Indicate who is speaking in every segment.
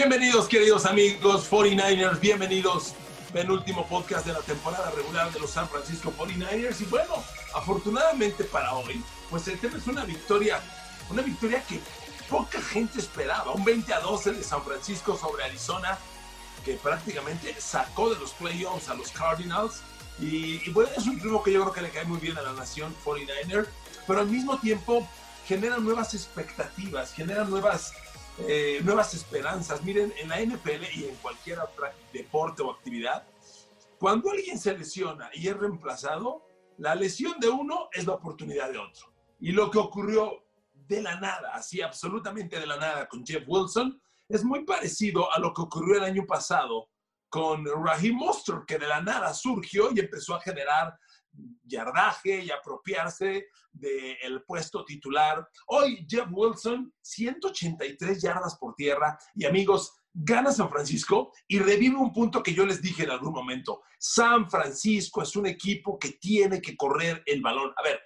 Speaker 1: Bienvenidos, queridos amigos 49ers, bienvenidos. Penúltimo podcast de la temporada regular de los San Francisco 49ers. Y bueno, afortunadamente para hoy, pues el tema es una victoria, una victoria que poca gente esperaba. Un 20 a 12 de San Francisco sobre Arizona, que prácticamente sacó de los playoffs a los Cardinals. Y, bueno, es un triunfo que yo creo que le cae muy bien a la nación 49er, pero al mismo tiempo genera nuevas expectativas, genera nuevas eh, nuevas esperanzas. Miren, en la NFL y en cualquier otro deporte o actividad, cuando alguien se lesiona y es reemplazado, la lesión de uno es la oportunidad de otro. Y lo que ocurrió de la nada, así absolutamente de la nada con Jeff Wilson, es muy parecido a lo que ocurrió el año pasado con Raheem Mostert, que de la nada surgió y empezó a generar yardaje y apropiarse del puesto titular. Hoy Jeff Wilson, 183 yardas por tierra y amigos, gana San Francisco y revive un punto que yo les dije en algún momento. San Francisco es un equipo que tiene que correr el balón. A ver,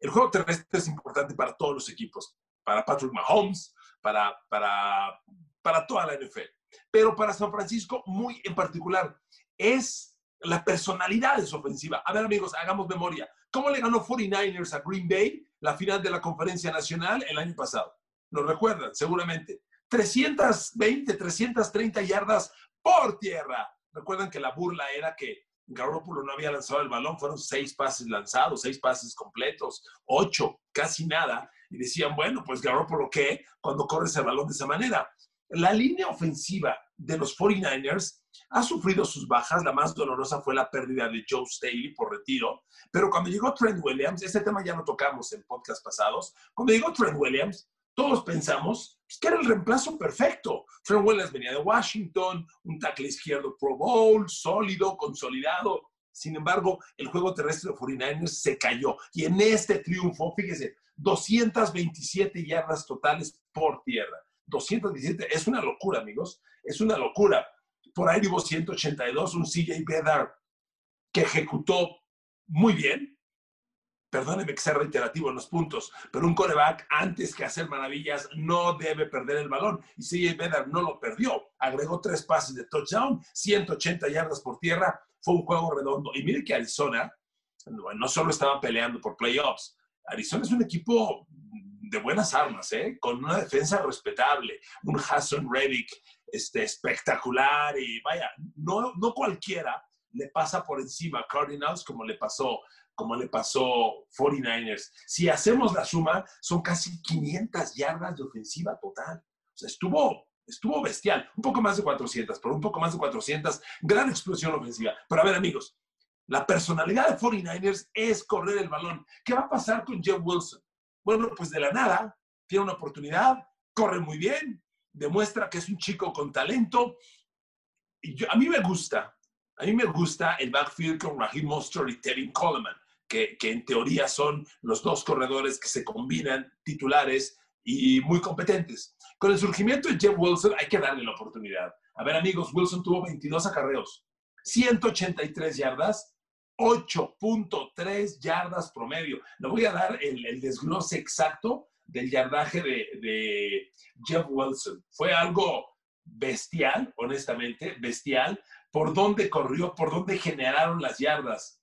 Speaker 1: el juego terrestre es importante para todos los equipos, para Patrick Mahomes, para, para, para toda la NFL, pero para San Francisco muy en particular. Es la personalidad de su ofensiva. A ver, amigos, hagamos memoria. ¿Cómo le ganó 49ers a Green Bay la final de la Conferencia Nacional el año pasado? ¿Lo recuerdan? Seguramente. 320, 330 yardas por tierra. Recuerdan que la burla era que Garoppolo no había lanzado el balón, fueron seis pases lanzados, seis pases completos, ocho, casi nada. Y decían, bueno, pues Garoppolo, ¿qué? Cuando corres el balón de esa manera. La línea ofensiva de los 49ers ha sufrido sus bajas. La más dolorosa fue la pérdida de Joe Staley por retiro. Pero cuando llegó Trent Williams, ese tema ya lo tocamos en podcast pasados. Cuando llegó Trent Williams, todos pensamos pues, que era el reemplazo perfecto. Trent Williams venía de Washington, un tackle izquierdo Pro Bowl, sólido, consolidado. Sin embargo, el juego terrestre de 49ers se cayó. Y en este triunfo, fíjese, 227 yardas totales por tierra. 217, es una locura, amigos, es una locura por ahí hubo 182, un CJ Bedard que ejecutó muy bien. Perdóneme que sea reiterativo en los puntos, pero un coreback antes que hacer maravillas no debe perder el balón. Y CJ Bedard no lo perdió. Agregó tres pases de touchdown, 180 yardas por tierra. Fue un juego redondo. Y mire que Arizona no solo estaba peleando por playoffs. Arizona es un equipo de buenas armas, ¿eh? con una defensa respetable. Un Hassan Reddick este, espectacular y vaya, no, no cualquiera le pasa por encima a Cardinals como le pasó como le pasó 49ers. Si hacemos la suma, son casi 500 yardas de ofensiva total. O sea, estuvo, estuvo bestial. Un poco más de 400, pero un poco más de 400. Gran explosión ofensiva. Pero a ver, amigos, la personalidad de 49ers es correr el balón. ¿Qué va a pasar con Jeff Wilson? Bueno, pues de la nada, tiene una oportunidad, corre muy bien, demuestra que es un chico con talento. Y a mí me gusta, a mí me gusta el backfield con Raheem Mostert y Teddy Coleman, que, que en teoría son los dos corredores que se combinan titulares y muy competentes. Con el surgimiento de Jeff Wilson hay que darle la oportunidad. A ver amigos, Wilson tuvo 22 acarreos, 183 yardas, 8.3 yardas promedio. Le voy a dar el desglose exacto del yardaje de, Jeff Wilson. Fue algo bestial, honestamente, bestial, por dónde corrió, por dónde generaron las yardas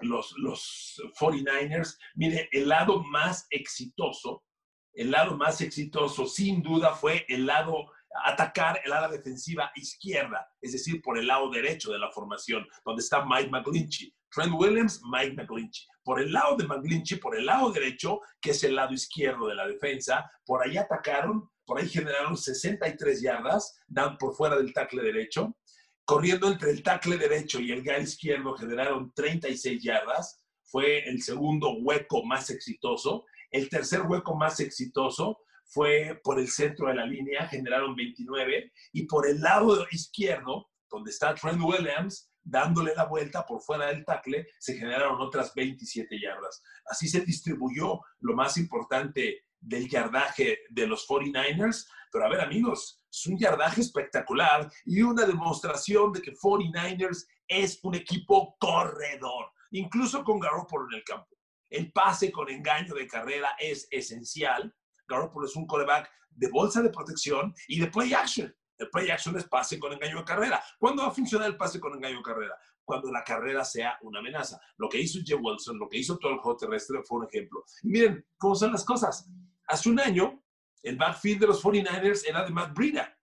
Speaker 1: los, los 49ers. Mire, el lado más exitoso, el lado más exitoso sin duda fue el lado atacar el ala defensiva izquierda, es decir, por el lado derecho de la formación, donde está Mike McGlinchey. Trent Williams, Mike McGlinchey. Por el lado de McGlinchey, por el lado derecho, que es el lado izquierdo de la defensa, por ahí atacaron, por ahí generaron 63 yardas, dan por fuera del tackle derecho. Corriendo entre el tackle derecho y el guy izquierdo generaron 36 yardas. Fue el segundo hueco más exitoso. El tercer hueco más exitoso fue por el centro de la línea, generaron 29. Y por el lado izquierdo, donde está Trent Williams, dándole la vuelta por fuera del tackle, se generaron otras 27 yardas. Así se distribuyó lo más importante del yardaje de los 49ers. Pero a ver, amigos, es un yardaje espectacular y una demostración de que 49ers es un equipo corredor, incluso con Garoppolo en el campo. El pase con engaño de carrera es esencial. Garoppolo es un coreback de bolsa de protección y de play action. El play action es pase con engaño de carrera. ¿Cuándo va a funcionar el pase con engaño de carrera? Cuando la carrera sea una amenaza. Lo que hizo Jeff Wilson, lo que hizo todo el juego terrestre fue un ejemplo. Y miren cómo son las cosas. Hace un año, el backfield de los 49ers era de Matt Breida.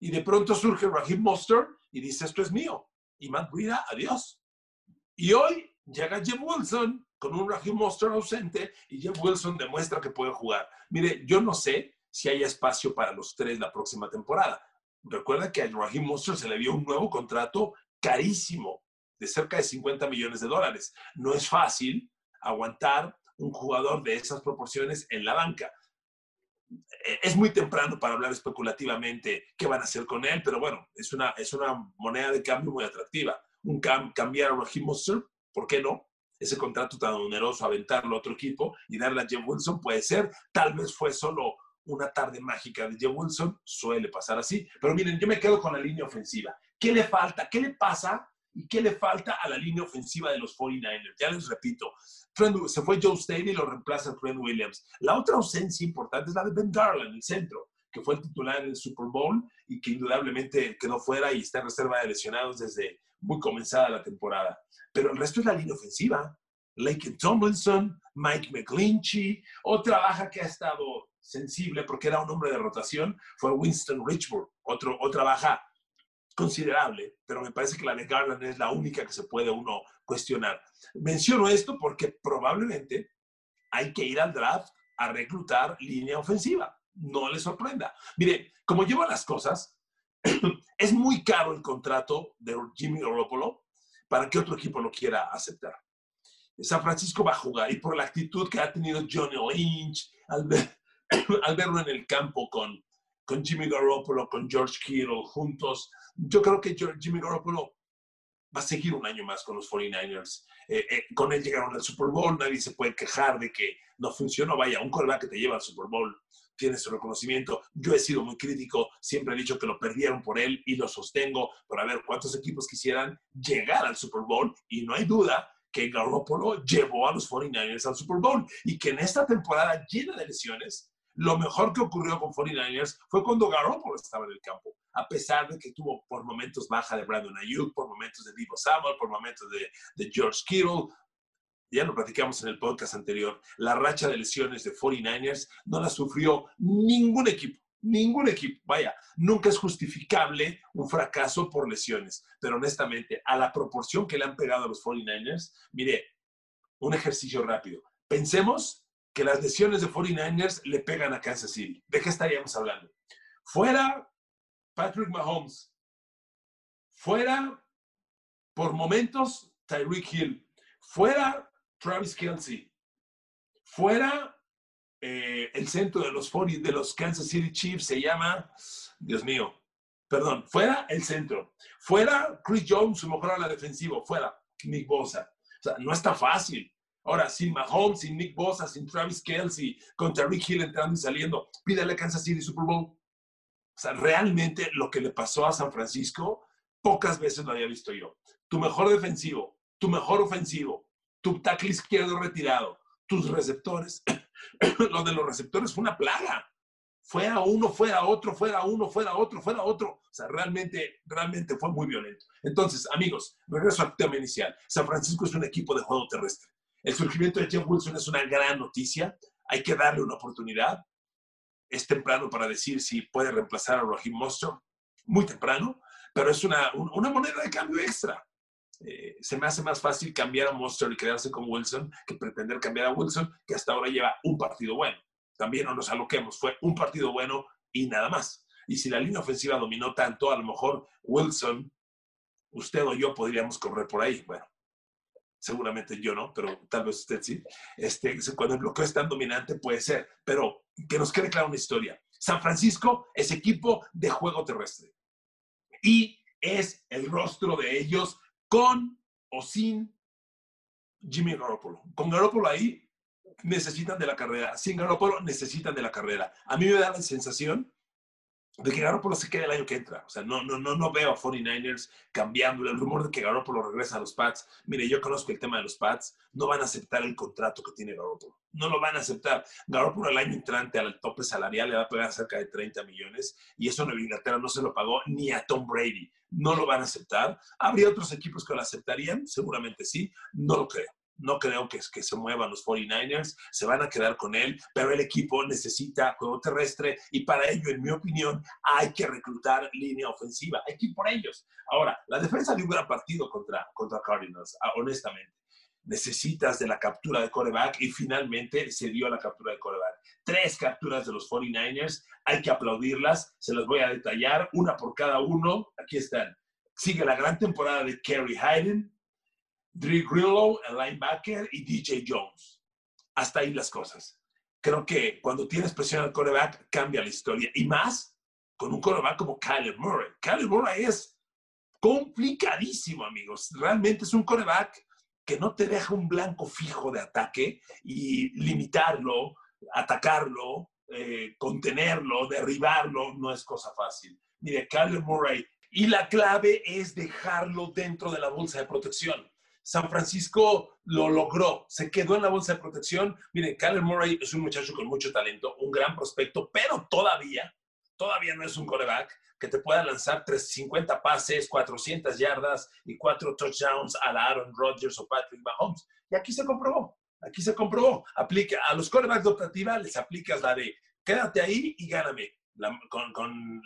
Speaker 1: Y de pronto surge Raheem Monster y dice, esto es mío. Y Matt Breida, adiós. Y hoy llega Jeff Wilson con un Raheem Monster ausente y Jeff Wilson demuestra que puede jugar. Mire, yo no sé si hay espacio para los tres la próxima temporada. Recuerda que a Raheem Monster se le dio un nuevo contrato carísimo, de cerca de 50 millones de dólares. No es fácil aguantar un jugador de esas proporciones en la banca. E, es muy temprano para hablar especulativamente qué van a hacer con él, pero bueno, es una, es una moneda de cambio muy atractiva. Un cambiar a Raheem Monster, ¿por qué no? Ese contrato tan oneroso, aventarlo a otro equipo y darle a Jeff Wilson puede ser. Tal vez fue solo una tarde mágica de Jeff Wilson, suele pasar así. Pero miren, yo me quedo con la línea ofensiva. ¿Qué le falta? ¿Qué le pasa? ¿Y qué le falta a la línea ofensiva de los 49ers? Ya les repito, se fue Joe Staley y lo reemplaza Trent Williams. La otra ausencia importante es la de Ben Garland, el centro, que fue el titular en el Super Bowl y que indudablemente quedó fuera y está en reserva de lesionados desde muy comenzada la temporada. Pero el resto es la línea ofensiva. Lake Tomlinson, Mike McGlinchey, otra baja que ha estado sensible porque era un hombre de rotación, fue Winston Richburg, otro, otra baja considerable, pero me parece que la de Garland es la única que se puede uno cuestionar. Menciono esto porque probablemente hay que ir al draft a reclutar línea ofensiva. No le sorprenda. Mire, como llevan las cosas, es muy caro el contrato de Jimmy Garoppolo para que otro equipo lo quiera aceptar. San Francisco va a jugar y por la actitud que ha tenido Johnny Lynch al ver, al verlo en el campo con, con Jimmy Garoppolo, con George Kittle juntos, yo creo que Jimmy Garoppolo va a seguir un año más con los 49ers. Eh, eh, con él llegaron al Super Bowl, nadie se puede quejar de que no funcionó. Vaya, un coreback que te lleva al Super Bowl tiene su reconocimiento. Yo he sido muy crítico, siempre he dicho que lo perdieron por él y lo sostengo para ver cuántos equipos quisieran llegar al Super Bowl y no hay duda que Garoppolo llevó a los 49ers al Super Bowl y que en esta temporada llena de lesiones lo mejor que ocurrió con 49ers fue cuando Garoppolo estaba en el campo, a pesar de que tuvo por momentos baja de Brandon Ayuk, por momentos de Divo Samuel, por momentos de, de George Kittle. Ya lo platicamos en el podcast anterior, la racha de lesiones de 49ers no la sufrió ningún equipo, ningún equipo. Vaya, nunca es justificable un fracaso por lesiones, pero honestamente, a la proporción que le han pegado a los 49ers, mire, un ejercicio rápido. Pensemos que las lesiones de 49ers le pegan a Kansas City. ¿De qué estaríamos hablando? Fuera Patrick Mahomes. Fuera, por momentos, Tyreek Hill. Fuera Travis Kelsey. Fuera eh, el centro de los, de los Kansas City Chiefs se llama, Dios mío, perdón, fuera el centro. Fuera Chris Jones, su mejor a la defensiva. Fuera Nick Bosa. O sea, no está fácil. Ahora, sin Mahomes, sin Nick Bosa, sin Travis Kelsey, con Tariq Hill entrando y saliendo, pídale a Kansas City Super Bowl. O sea, realmente lo que le pasó a San Francisco, pocas veces lo había visto yo. Tu mejor defensivo, tu mejor ofensivo, tu tackle izquierdo retirado, tus receptores. lo de los receptores fue una plaga. Fuera uno, fuera otro, fuera uno, fuera otro, fuera otro. O sea, realmente, realmente fue muy violento. Entonces, amigos, regreso al tema inicial. San Francisco es un equipo de juego terrestre. El surgimiento de Jeff Wilson es una gran noticia. Hay que darle una oportunidad. Es temprano para decir si puede reemplazar a Raheem Monster. Muy temprano, pero es una, moneda de cambio extra. Eh, se me hace más fácil cambiar a Monster y quedarse con Wilson que pretender cambiar a Wilson, que hasta ahora lleva un partido bueno. También no nos aloquemos, fue un partido bueno y nada más. Y si la línea ofensiva dominó tanto, a lo mejor Wilson, usted o yo podríamos correr por ahí. Bueno, seguramente yo no, pero tal vez usted sí. Este, cuando el bloqueo es tan dominante puede ser, pero que nos quede clara una historia. San Francisco es equipo de juego terrestre y es el rostro de ellos con o sin Jimmy Garoppolo. Con Garoppolo ahí necesitan de la carrera, sin Garoppolo necesitan de la carrera. A mí me da la sensación de que Garoppolo se quede el año que entra. O sea, no, no, no, no veo a 49ers cambiando el rumor de que Garoppolo regresa a los Pats. Mire, yo conozco el tema de los Pats. No van a aceptar el contrato que tiene Garoppolo. No lo van a aceptar. Garoppolo el año entrante al tope salarial le va a pagar cerca de 30 millones y eso en Inglaterra no se lo pagó ni a Tom Brady. No lo van a aceptar. ¿Habría otros equipos que lo aceptarían? Seguramente sí. No lo creo no creo que, que se muevan los 49ers, se van a quedar con él, pero el equipo necesita juego terrestre y para ello, en mi opinión, hay que reclutar línea ofensiva, hay que ir por ellos. Ahora, la defensa de un gran partido contra, contra Cardinals, ah, honestamente. Necesitas de la captura de coreback y finalmente se dio la captura de coreback. Tres capturas de los 49ers, hay que aplaudirlas, se las voy a detallar, una por cada uno. Aquí están. Sigue la gran temporada de Kerry Hayden, Drew Grillo, el linebacker, y DJ Jones. Hasta ahí las cosas. Creo que cuando tienes presión al coreback, cambia la historia. Y más con un coreback como Kyler Murray. Kyler Murray es complicadísimo, amigos. Realmente es un coreback que no te deja un blanco fijo de ataque y limitarlo, atacarlo, eh, contenerlo, derribarlo, no es cosa fácil. Mire, Kyler Murray. Y la clave es dejarlo dentro de la bolsa de protección. San Francisco lo logró, se quedó en la bolsa de protección. Miren, Kyler Murray es un muchacho con mucho talento, un gran prospecto, pero todavía, todavía no es un coreback que te pueda lanzar 350 pases, 400 yardas y 4 touchdowns a la Aaron Rodgers o Patrick Mahomes. Y aquí se comprobó, aquí se comprobó. Aplica, a los corebacks de optativa les aplicas la de quédate ahí y gáname. con,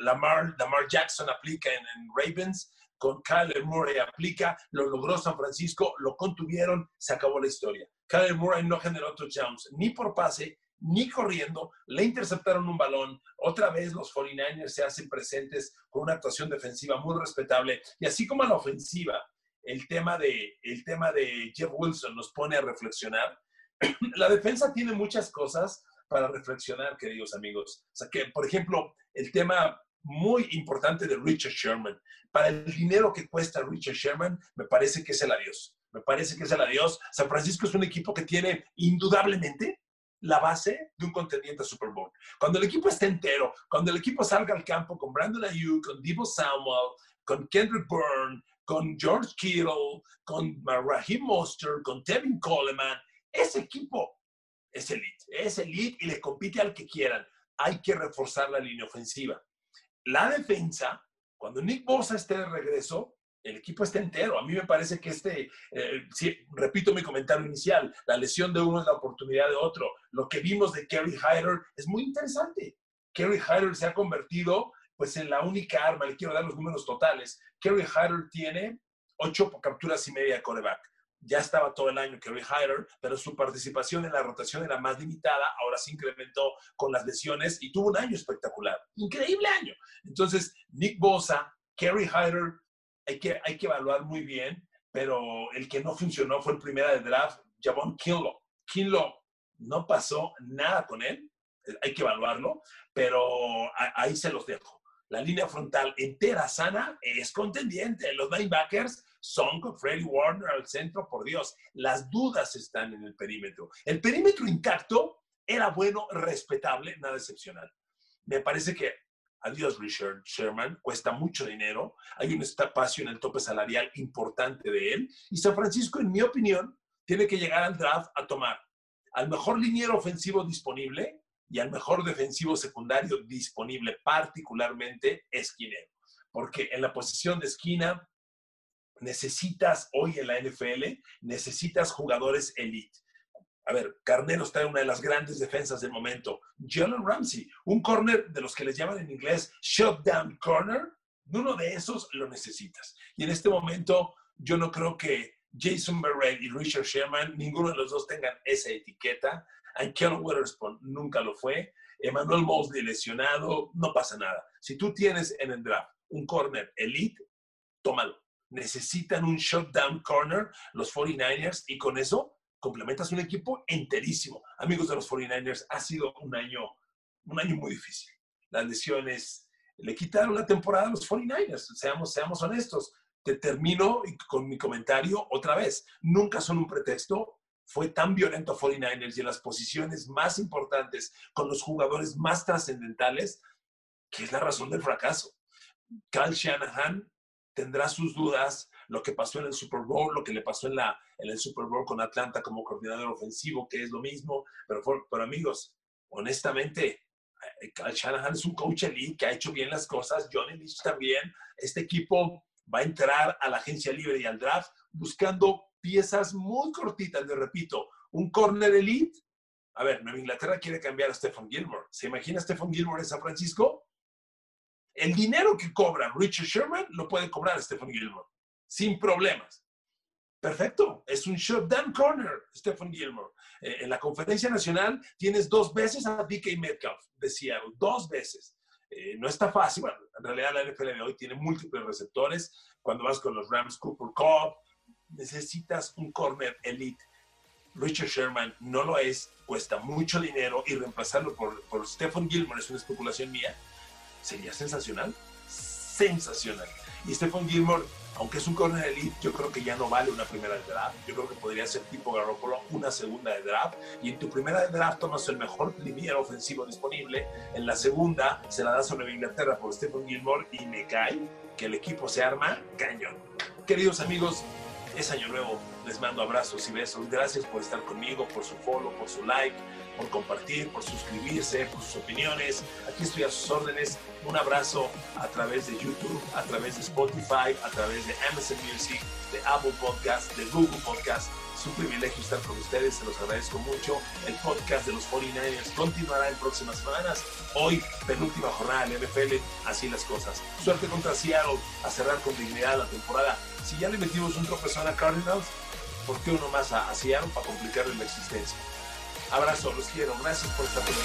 Speaker 1: Lamar, Jackson aplica en Ravens con Kyler Murray aplica, lo logró San Francisco, lo contuvieron, se acabó la historia. Kyler Murray no generó touchdowns ni por pase, ni corriendo, le interceptaron un balón. Otra vez los 49ers se hacen presentes con una actuación defensiva muy respetable. Y así como a la ofensiva, el tema de, el tema de Jeff Wilson nos pone a reflexionar. la defensa tiene muchas cosas para reflexionar, queridos amigos. O sea, que, por ejemplo, el tema muy importante de Richard Sherman. Para el dinero que cuesta Richard Sherman, me parece que es el adiós. Me parece que es el adiós. San Francisco es un equipo que tiene indudablemente la base de un contendiente a Super Bowl. Cuando el equipo esté entero, cuando el equipo salga al campo con Brandon Ayuk, con Divo Samuel, con Kendrick Byrne, con George Kittle, con Raheem Monster, con Tevin Coleman, ese equipo es elite, es elite y le compite al que quieran. Hay que reforzar la línea ofensiva la defensa, cuando Nick Bosa esté de regreso, el equipo está entero. A mí me parece que este, eh, repito mi comentario inicial, la lesión de uno es la oportunidad de otro. Lo que vimos de Kerry Hyder es muy interesante. Kerry Hyder se ha convertido pues en la única arma, le quiero dar los números totales. Kerry Hyder tiene ocho capturas y media de coreback ya estaba todo el año Kerry Hyder, pero su participación en la rotación era más limitada, ahora se incrementó con las lesiones y tuvo un año espectacular, increíble año. Entonces, Nick Bosa, Kerry Hyder, hay que, hay que evaluar muy bien, pero el que no funcionó fue el primera de draft, Javon Kinlo. Kinlo no pasó nada con él, hay que evaluarlo, pero ahí se los dejo. La línea frontal entera sana es contendiente. Los linebackers son con Freddy Warner al centro, por Dios. Las dudas están en el perímetro. El perímetro intacto era bueno, respetable, nada excepcional. Me parece que, adiós Richard Sherman, cuesta mucho dinero, hay un espacio en el tope salarial importante de él, y San Francisco, en mi opinión, tiene que llegar al draft a tomar al mejor liniero ofensivo disponible y al mejor defensivo secundario disponible, particularmente esquinero. Porque en la posición de esquina necesitas hoy en la NFL, necesitas jugadores elite. A ver, Carnero está en una de las grandes defensas del momento. Jalen Ramsey, un corner de los que les llaman en inglés shutdown corner, uno de esos lo necesitas. Y en este momento yo no creo que Jason Barrett y Richard Sherman, ninguno de los dos tengan esa etiqueta. Kellen Witherspoon nunca lo fue. Emmanuel Mosley lesionado, no pasa nada. Si tú tienes en el draft un corner elite, tómalo necesitan un shutdown corner los 49ers y con eso complementas un equipo enterísimo. Amigos de los 49ers, ha sido un año, un año muy difícil. Las lesiones le quitaron la temporada a los 49ers, seamos, seamos honestos. Te termino con mi comentario otra vez. Nunca son un pretexto. Fue tan violento 49ers y en las posiciones más importantes, con los jugadores más trascendentales, que es la razón del fracaso. Cal Shanahan tendrá sus dudas, lo que pasó en el Super Bowl, lo que le pasó en, la, en el Super Bowl con Atlanta como coordinador ofensivo, que es lo mismo, pero, pero amigos, honestamente, eh, Cal Shanahan es un coach elite que ha hecho bien las cosas, Johnny Lynch también, este equipo va a entrar a la agencia libre y al draft buscando piezas muy cortitas, le repito, un corner elite. A ver, Nueva Inglaterra quiere cambiar a Stephen Gilmore. ¿Se imagina Stephen Gilmore en San Francisco? El dinero que cobra Richard Sherman lo puede cobrar Stephen Gilmore, sin problemas. Perfecto, es un shutdown corner, Stephen Gilmore. Eh, en la conferencia nacional tienes dos veces a DK Metcalf de Seattle, dos veces. Eh, no está fácil, bueno, en realidad la NFL de hoy tiene múltiples receptores. Cuando vas con los Rams, Cooper Cobb, necesitas un corner elite. Richard Sherman no lo es, cuesta mucho dinero y reemplazarlo por, por Stephen Gilmore es una especulación mía sería sensacional. Sensacional. Y Stephen Gilmore, aunque es un corner elite, yo creo que ya no vale una primera de draft. Yo creo que podría ser tipo Garoppolo una segunda de draft. Y en tu primera de draft tomas el mejor liniero ofensivo disponible. En la segunda se la das a Nueva Inglaterra por Stephen Gilmore y me cae que el equipo se arma cañón. Queridos amigos, es año nuevo. Les mando abrazos y besos. Gracias por estar conmigo, por su follow, por su like, por compartir, por suscribirse, por sus opiniones. Aquí estoy a sus órdenes. Un abrazo a través de YouTube, a través de Spotify, a través de Amazon Music, de Apple Podcast, de Google Podcast. Es un privilegio estar con ustedes, se los agradezco mucho. El podcast de los 49ers continuará en próximas semanas. Hoy, penúltima jornada del NFL, así las cosas. Suerte contra Seattle, a cerrar con dignidad la temporada. Si ya le metimos un tropezón a Cardinals, ¿por qué uno más a, a Seattle para complicarle la existencia? Abrazo, los quiero. Gracias por estar conmigo.